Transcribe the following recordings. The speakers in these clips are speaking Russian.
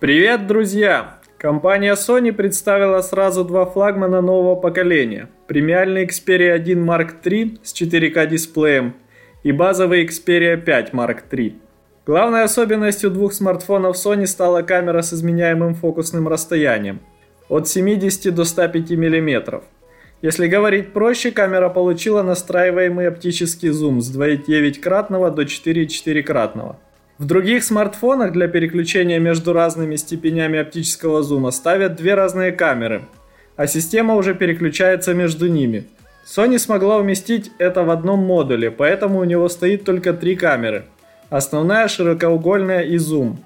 Привет, друзья! Компания Sony представила сразу два флагмана нового поколения. Премиальный Xperia 1 Mark III с 4К дисплеем и базовый Xperia 5 Mark III. Главной особенностью двух смартфонов Sony стала камера с изменяемым фокусным расстоянием от 70 до 105 мм. Если говорить проще, камера получила настраиваемый оптический зум с 2,9-кратного до 4,4-кратного. В других смартфонах для переключения между разными степенями оптического зума ставят две разные камеры, а система уже переключается между ними. Sony смогла уместить это в одном модуле, поэтому у него стоит только три камеры. Основная широкоугольная и зум.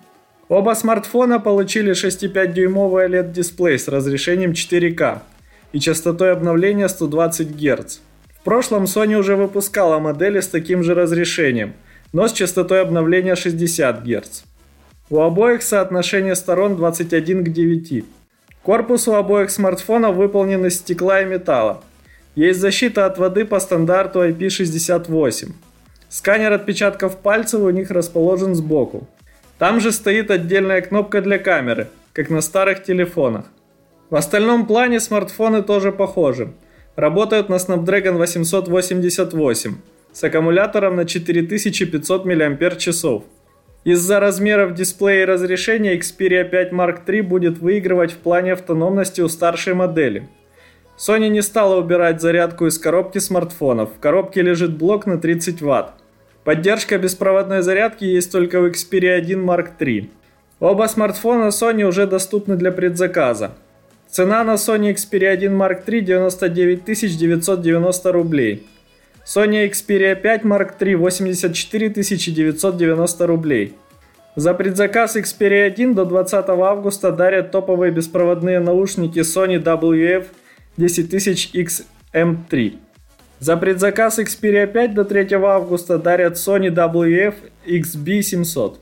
Оба смартфона получили 6,5-дюймовый OLED-дисплей с разрешением 4К и частотой обновления 120 Гц. В прошлом Sony уже выпускала модели с таким же разрешением – но с частотой обновления 60 Гц. У обоих соотношение сторон 21 к 9. Корпус у обоих смартфонов выполнен из стекла и металла. Есть защита от воды по стандарту IP68. Сканер отпечатков пальцев у них расположен сбоку. Там же стоит отдельная кнопка для камеры, как на старых телефонах. В остальном плане смартфоны тоже похожи. Работают на Snapdragon 888 с аккумулятором на 4500 мАч. Из-за размеров дисплея и разрешения Xperia 5 Mark III будет выигрывать в плане автономности у старшей модели. Sony не стала убирать зарядку из коробки смартфонов. В коробке лежит блок на 30 Вт. Поддержка беспроводной зарядки есть только у Xperia 1 Mark III. Оба смартфона Sony уже доступны для предзаказа. Цена на Sony Xperia 1 Mark III 99 990 рублей. Sony Xperia 5 Mark III 84 990 рублей. За предзаказ Xperia 1 до 20 августа дарят топовые беспроводные наушники Sony WF 10000 XM3. За предзаказ Xperia 5 до 3 августа дарят Sony WF XB700.